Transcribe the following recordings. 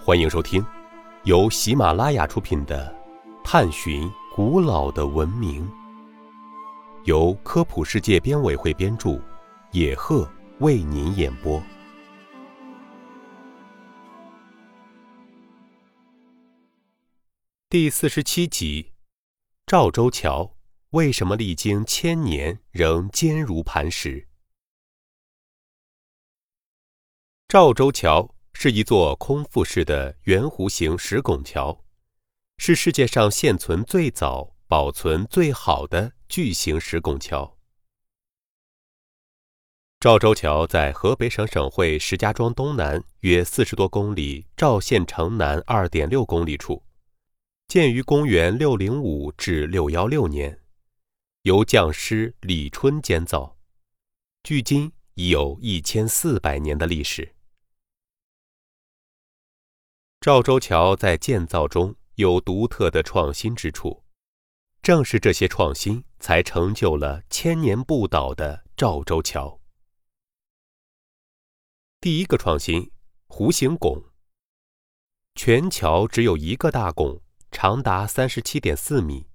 欢迎收听由喜马拉雅出品的《探寻古老的文明》，由科普世界编委会编著，野鹤为您演播。第四十七集：赵州桥为什么历经千年仍坚如磐石？赵州桥是一座空腹式的圆弧形石拱桥，是世界上现存最早、保存最好的巨型石拱桥。赵州桥在河北省省会石家庄东南约四十多公里，赵县城南二点六公里处，建于公元六零五至六幺六年，由匠师李春建造，距今已有一千四百年的历史。赵州桥在建造中有独特的创新之处，正是这些创新才成就了千年不倒的赵州桥。第一个创新，弧形拱。全桥只有一个大拱，长达三十七点四米。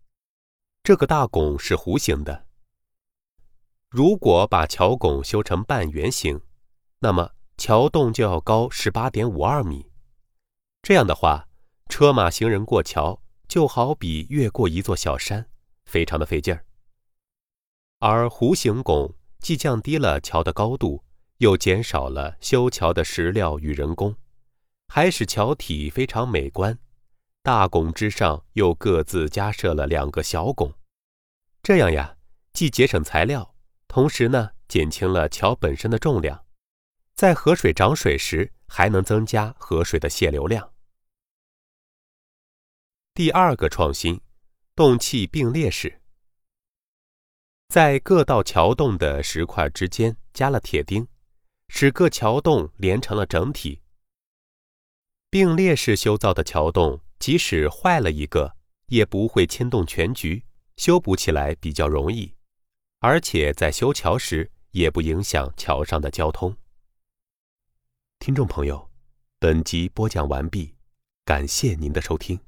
这个大拱是弧形的。如果把桥拱修成半圆形，那么桥洞就要高十八点五二米。这样的话，车马行人过桥就好比越过一座小山，非常的费劲儿。而弧形拱既降低了桥的高度，又减少了修桥的石料与人工，还使桥体非常美观。大拱之上又各自加设了两个小拱，这样呀，既节省材料，同时呢，减轻了桥本身的重量，在河水涨水时还能增加河水的泄流量。第二个创新，洞砌并列式，在各道桥洞的石块之间加了铁钉，使各桥洞连成了整体。并列式修造的桥洞，即使坏了一个，也不会牵动全局，修补起来比较容易，而且在修桥时也不影响桥上的交通。听众朋友，本集播讲完毕，感谢您的收听。